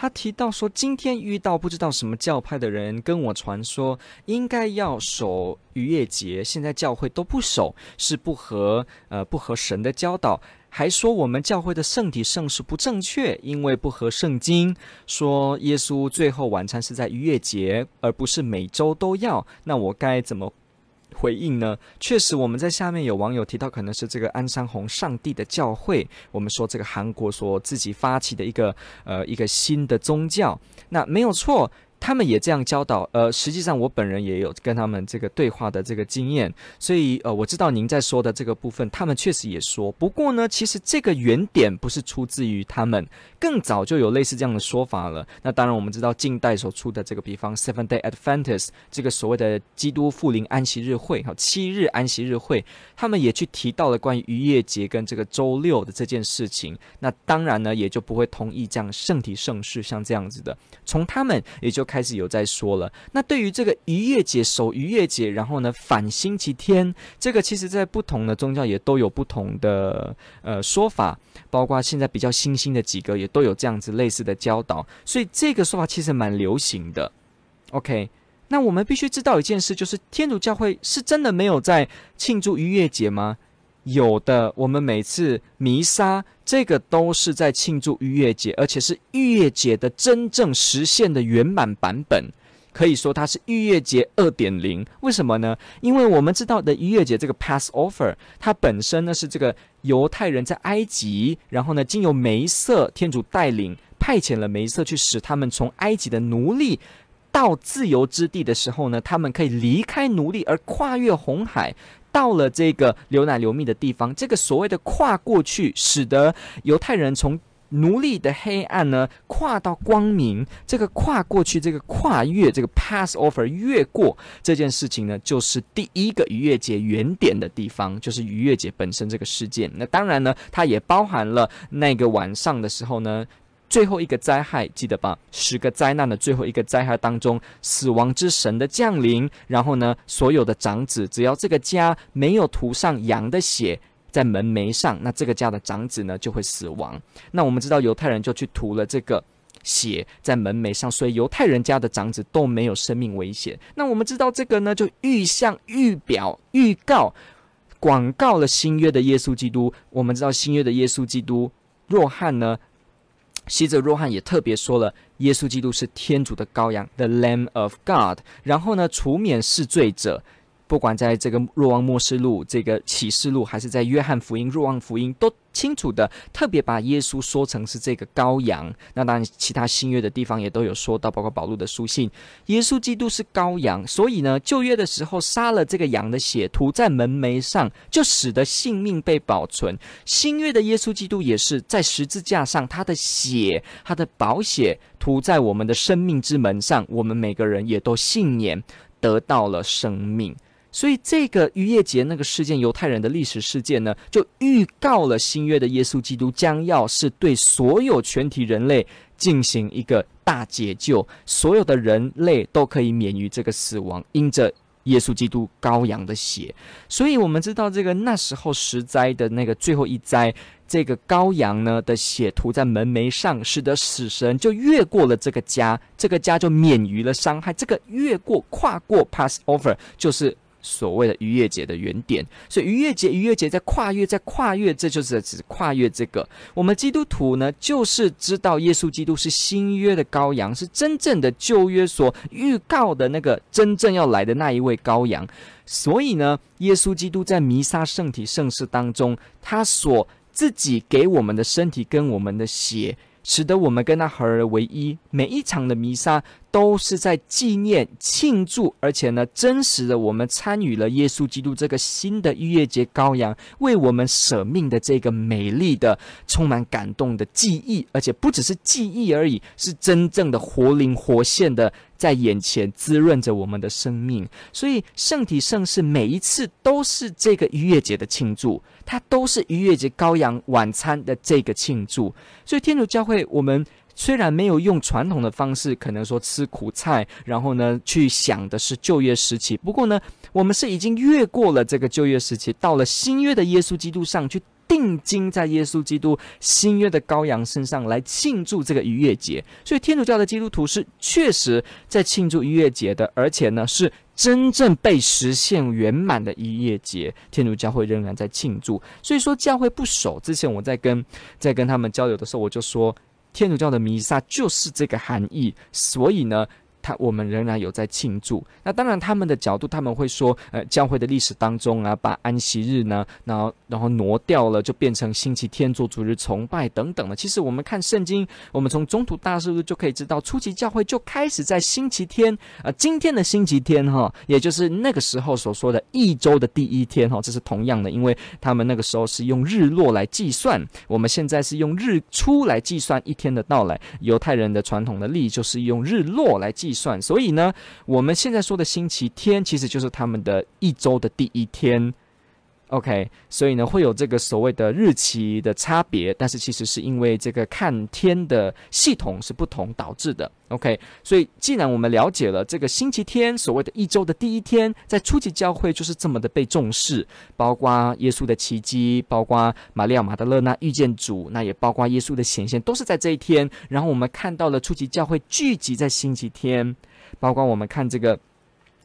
他提到说，今天遇到不知道什么教派的人跟我传说，应该要守逾越节，现在教会都不守，是不合呃不合神的教导，还说我们教会的圣体圣事不正确，因为不合圣经，说耶稣最后晚餐是在逾越节，而不是每周都要，那我该怎么回应呢？确实，我们在下面有网友提到，可能是这个安山红上帝的教会。我们说这个韩国说自己发起的一个呃一个新的宗教，那没有错。他们也这样教导，呃，实际上我本人也有跟他们这个对话的这个经验，所以呃，我知道您在说的这个部分，他们确实也说。不过呢，其实这个原点不是出自于他们，更早就有类似这样的说法了。那当然，我们知道近代所出的这个，比方，Seven Day Adventist 这个所谓的基督复临安息日会，哈，七日安息日会，他们也去提到了关于逾越节跟这个周六的这件事情。那当然呢，也就不会同意这样圣体圣事像这样子的，从他们也就。开始有在说了。那对于这个逾越节守逾越节，然后呢反星期天，这个其实在不同的宗教也都有不同的呃说法，包括现在比较新兴的几个也都有这样子类似的教导，所以这个说法其实蛮流行的。OK，那我们必须知道一件事，就是天主教会是真的没有在庆祝逾越节吗？有的，我们每次弥撒，这个都是在庆祝逾越节，而且是逾越节的真正实现的圆满版本，可以说它是逾越节二点零。为什么呢？因为我们知道的逾越节这个 Passover，它本身呢是这个犹太人在埃及，然后呢经由梅瑟天主带领，派遣了梅瑟去使他们从埃及的奴隶到自由之地的时候呢，他们可以离开奴隶而跨越红海。到了这个流奶流蜜的地方，这个所谓的跨过去，使得犹太人从奴隶的黑暗呢跨到光明。这个跨过去，这个跨越，这个 pass over 越过这件事情呢，就是第一个逾越节原点的地方，就是逾越节本身这个事件。那当然呢，它也包含了那个晚上的时候呢。最后一个灾害，记得吧？十个灾难的最后一个灾害当中，死亡之神的降临。然后呢，所有的长子，只要这个家没有涂上羊的血在门楣上，那这个家的长子呢就会死亡。那我们知道犹太人就去涂了这个血在门楣上，所以犹太人家的长子都没有生命危险。那我们知道这个呢，就预向、预表、预告、广告了新约的耶稣基督。我们知道新约的耶稣基督，若翰呢？西泽若翰也特别说了，耶稣基督是天主的羔羊，The Lamb of God。然后呢，除免世罪者。不管在这个若望默示录、这个启示录，还是在约翰福音、若望福音，都清楚的特别把耶稣说成是这个羔羊。那当然，其他新约的地方也都有说到，包括保禄的书信，耶稣基督是羔羊。所以呢，旧约的时候杀了这个羊的血，涂在门楣上，就使得性命被保存。新约的耶稣基督也是在十字架上，他的血、他的宝血涂在我们的生命之门上，我们每个人也都信念得到了生命。所以，这个逾越节那个事件，犹太人的历史事件呢，就预告了新约的耶稣基督将要是对所有全体人类进行一个大解救，所有的人类都可以免于这个死亡，因着耶稣基督羔羊的血。所以，我们知道这个那时候十灾的那个最后一灾，这个羔羊呢的血涂在门楣上，使得死神就越过了这个家，这个家就免于了伤害。这个越过、跨过 （pass over） 就是。所谓的逾越节的原点，所以逾越节、逾越节在跨越，在跨越，这就是指跨越这个。我们基督徒呢，就是知道耶稣基督是新约的羔羊，是真正的旧约所预告的那个真正要来的那一位羔羊。所以呢，耶稣基督在弥撒圣体圣事当中，他所自己给我们的身体跟我们的血。使得我们跟他合而为一，每一场的弥撒都是在纪念、庆祝，而且呢，真实的我们参与了耶稣基督这个新的逾越节羔羊为我们舍命的这个美丽的、充满感动的记忆，而且不只是记忆而已，是真正的活灵活现的在眼前滋润着我们的生命。所以圣体圣事每一次都是这个逾越节的庆祝，它都是逾越节羔羊晚餐的这个庆祝。所以天主教会我们。虽然没有用传统的方式，可能说吃苦菜，然后呢，去想的是旧约时期。不过呢，我们是已经越过了这个旧约时期，到了新约的耶稣基督上去定睛在耶稣基督新约的羔羊身上来庆祝这个逾越节。所以天主教的基督徒是确实在庆祝逾越节的，而且呢是真正被实现圆满的逾越节。天主教会仍然在庆祝。所以说教会不守。之前我在跟在跟他们交流的时候，我就说。天主教的弥撒就是这个含义，所以呢。他我们仍然有在庆祝。那当然，他们的角度他们会说，呃，教会的历史当中啊，把安息日呢，然后然后挪掉了，就变成星期天做主日崇拜等等的。其实我们看圣经，我们从宗徒大事录就可以知道，初期教会就开始在星期天啊、呃，今天的星期天哈，也就是那个时候所说的一周的第一天哈，这是同样的，因为他们那个时候是用日落来计算，我们现在是用日出来计算一天的到来。犹太人的传统的历就是用日落来计。计算，所以呢，我们现在说的星期天，其实就是他们的一周的第一天。OK，所以呢，会有这个所谓的日期的差别，但是其实是因为这个看天的系统是不同导致的。OK，所以既然我们了解了这个星期天，所谓的一周的第一天，在初级教会就是这么的被重视，包括耶稣的奇迹，包括玛利亚玛德勒纳遇见主，那也包括耶稣的显现，都是在这一天。然后我们看到了初级教会聚集在星期天，包括我们看这个，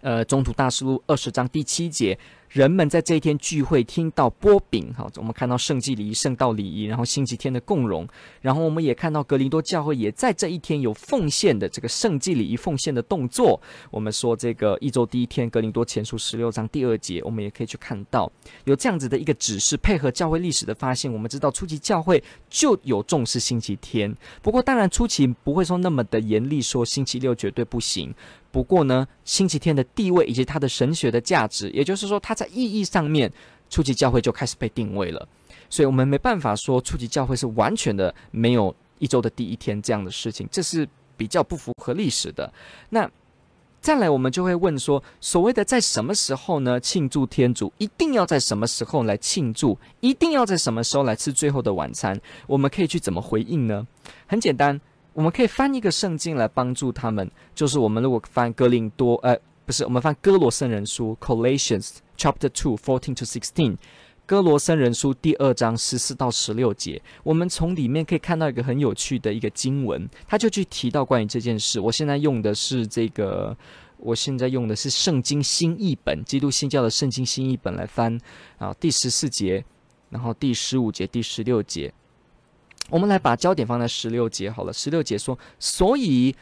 呃，中途大事录二十章第七节。人们在这一天聚会，听到波饼，好，我们看到圣祭礼仪、圣道礼仪，然后星期天的共融，然后我们也看到格林多教会也在这一天有奉献的这个圣祭礼仪奉献的动作。我们说这个一周第一天，格林多前书十六章第二节，我们也可以去看到有这样子的一个指示，配合教会历史的发现，我们知道初期教会就有重视星期天。不过当然初期不会说那么的严厉，说星期六绝对不行。不过呢，星期天的地位以及它的神学的价值，也就是说，它在意义上面，初级教会就开始被定位了。所以，我们没办法说初级教会是完全的没有一周的第一天这样的事情，这是比较不符合历史的。那再来，我们就会问说，所谓的在什么时候呢？庆祝天主一定要在什么时候来庆祝？一定要在什么时候来吃最后的晚餐？我们可以去怎么回应呢？很简单。我们可以翻一个圣经来帮助他们，就是我们如果翻哥林多，呃，不是，我们翻哥罗森人书 （Colossians Chapter Two, Fourteen to Sixteen），哥罗森人书第二章十四到十六节，我们从里面可以看到一个很有趣的一个经文，他就去提到关于这件事。我现在用的是这个，我现在用的是圣经新译本，基督新教的圣经新译本来翻啊，第十四节，然后第十五节、第十六节。我们来把焦点放在十六节好了。十六节说：“所以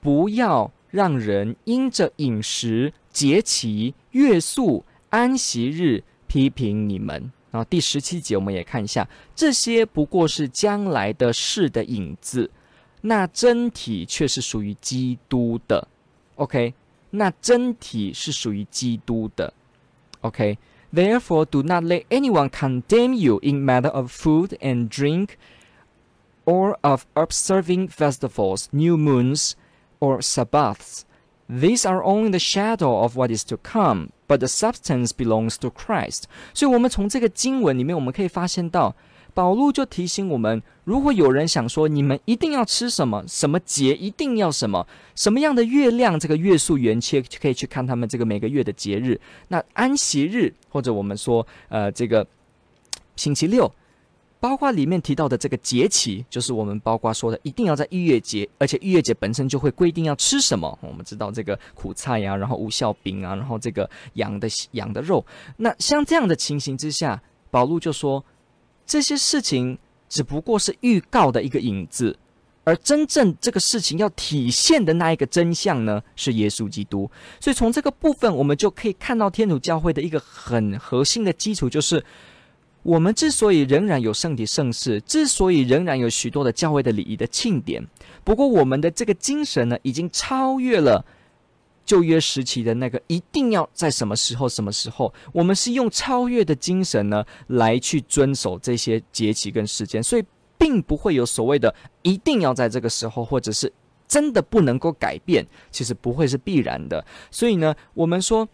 不要让人因着饮食、节期、月宿、安息日批评你们。”然后第十七节我们也看一下，这些不过是将来的事的影子，那真体却是属于基督的。OK，那真体是属于基督的。OK，Therefore do not let anyone condemn you in matter of food and drink。Or of observing festivals, new moons, or Sabbaths. These are only the shadow of what is to come, but the substance belongs to Christ. 所以，我们从这个经文里面，我们可以发现到，保禄就提醒我们：如果有人想说你们一定要吃什么，什么节一定要什么，什么样的月亮，这个月数圆缺就可以去看他们这个每个月的节日。那安息日，或者我们说，呃，这个星期六。包括里面提到的这个节期，就是我们包括说的，一定要在逾越节，而且逾越节本身就会规定要吃什么。我们知道这个苦菜呀、然后无效饼啊，然后这个羊的羊的肉。那像这样的情形之下，保禄就说，这些事情只不过是预告的一个影子，而真正这个事情要体现的那一个真相呢，是耶稣基督。所以从这个部分，我们就可以看到天主教会的一个很核心的基础，就是。我们之所以仍然有圣体圣事，之所以仍然有许多的教会的礼仪的庆典，不过我们的这个精神呢，已经超越了旧约时期的那个一定要在什么时候什么时候。我们是用超越的精神呢，来去遵守这些节期跟时间，所以并不会有所谓的一定要在这个时候，或者是真的不能够改变，其实不会是必然的。所以呢，我们说。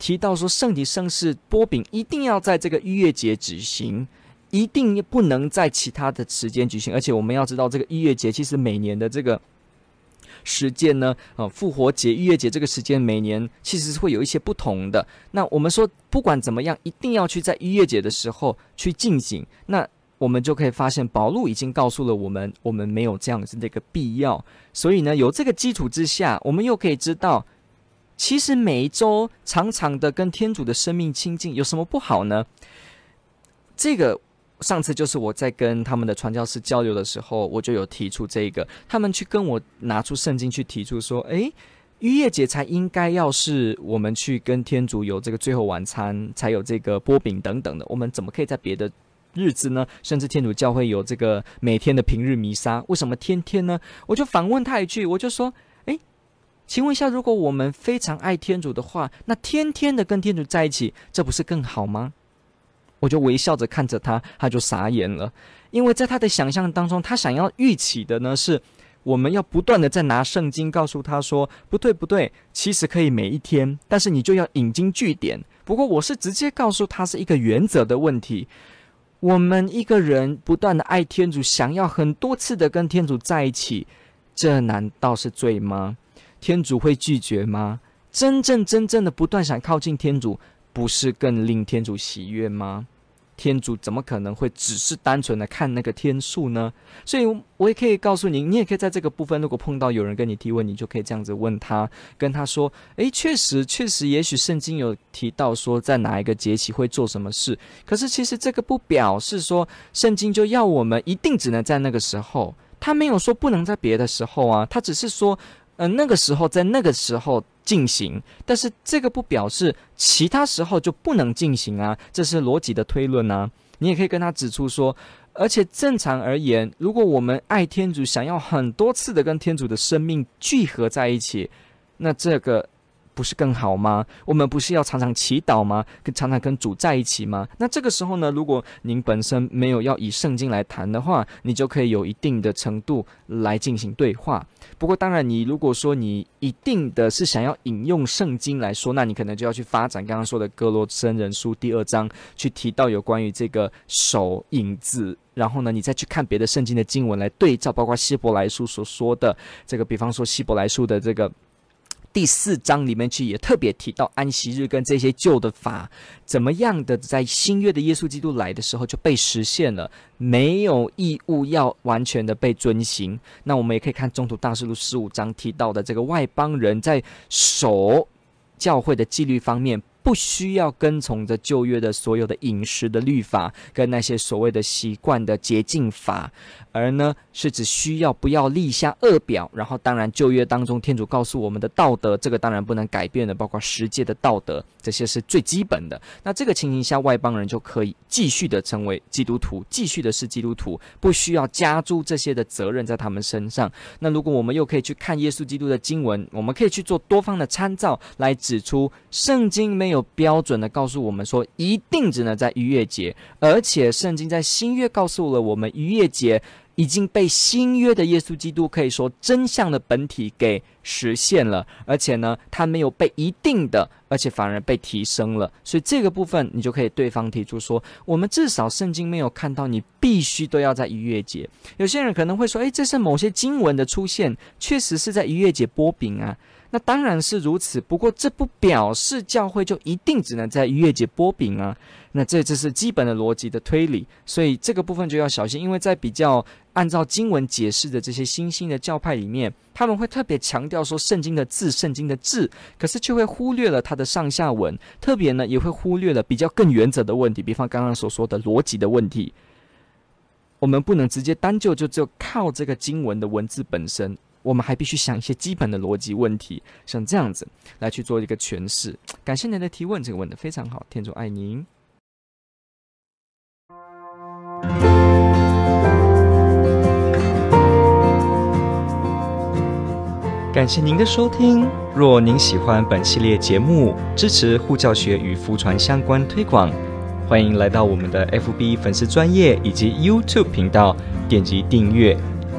提到说圣体圣事波饼一定要在这个逾越节举行，一定不能在其他的时间举行。而且我们要知道，这个逾越节其实每年的这个时间呢，呃，复活节、逾越节这个时间每年其实是会有一些不同的。那我们说不管怎么样，一定要去在逾越节的时候去进行。那我们就可以发现，保禄已经告诉了我们，我们没有这样子的一个必要。所以呢，有这个基础之下，我们又可以知道。其实每一周常常的跟天主的生命亲近有什么不好呢？这个上次就是我在跟他们的传教士交流的时候，我就有提出这个，他们去跟我拿出圣经去提出说，诶，逾越节才应该要是我们去跟天主有这个最后晚餐，才有这个波饼等等的，我们怎么可以在别的日子呢？甚至天主教会有这个每天的平日弥撒，为什么天天呢？我就反问他一句，我就说。请问一下，如果我们非常爱天主的话，那天天的跟天主在一起，这不是更好吗？我就微笑着看着他，他就傻眼了，因为在他的想象当中，他想要预期的呢是，我们要不断的在拿圣经告诉他说，不对不对，其实可以每一天，但是你就要引经据典。不过我是直接告诉他是一个原则的问题，我们一个人不断的爱天主，想要很多次的跟天主在一起，这难道是罪吗？天主会拒绝吗？真正真正的不断想靠近天主，不是更令天主喜悦吗？天主怎么可能会只是单纯的看那个天数呢？所以，我也可以告诉你，你也可以在这个部分，如果碰到有人跟你提问，你就可以这样子问他，跟他说：“诶，确实，确实，也许圣经有提到说在哪一个节期会做什么事，可是其实这个不表示说圣经就要我们一定只能在那个时候，他没有说不能在别的时候啊，他只是说。”嗯，那个时候在那个时候进行，但是这个不表示其他时候就不能进行啊，这是逻辑的推论啊。你也可以跟他指出说，而且正常而言，如果我们爱天主，想要很多次的跟天主的生命聚合在一起，那这个。不是更好吗？我们不是要常常祈祷吗？跟常常跟主在一起吗？那这个时候呢，如果您本身没有要以圣经来谈的话，你就可以有一定的程度来进行对话。不过，当然，你如果说你一定的是想要引用圣经来说，那你可能就要去发展刚刚说的哥罗森人书第二章，去提到有关于这个手影子，然后呢，你再去看别的圣经的经文来对照，包括希伯来书所说的这个，比方说希伯来书的这个。第四章里面去也特别提到安息日跟这些旧的法怎么样的，在新约的耶稣基督来的时候就被实现了，没有义务要完全的被遵行。那我们也可以看中途大事录十五章提到的这个外邦人在守教会的纪律方面。不需要跟从着旧约的所有的饮食的律法跟那些所谓的习惯的洁净法，而呢是只需要不要立下恶表。然后当然旧约当中天主告诉我们的道德，这个当然不能改变的，包括十诫的道德，这些是最基本的。那这个情形下，外邦人就可以继续的成为基督徒，继续的是基督徒，不需要加诸这些的责任在他们身上。那如果我们又可以去看耶稣基督的经文，我们可以去做多方的参照，来指出圣经没。没有标准的告诉我们说，一定只能在逾越节，而且圣经在新约告诉了我们，逾越节已经被新约的耶稣基督可以说真相的本体给实现了，而且呢，他没有被一定的，而且反而被提升了。所以这个部分你就可以对方提出说，我们至少圣经没有看到你必须都要在逾越节。有些人可能会说，诶，这是某些经文的出现，确实是在逾越节擘饼啊。那当然是如此，不过这不表示教会就一定只能在逾越节擘饼啊。那这这是基本的逻辑的推理，所以这个部分就要小心，因为在比较按照经文解释的这些新兴的教派里面，他们会特别强调说圣经的字、圣经的字，可是却会忽略了它的上下文，特别呢也会忽略了比较更原则的问题，比方刚刚所说的逻辑的问题，我们不能直接单就就就靠这个经文的文字本身。我们还必须想一些基本的逻辑问题，像这样子来去做一个诠释。感谢您的提问，这个问的非常好，天主爱您。感谢您的收听。若您喜欢本系列节目，支持护教学与福传相关推广，欢迎来到我们的 FB 粉丝专业以及 YouTube 频道，点击订阅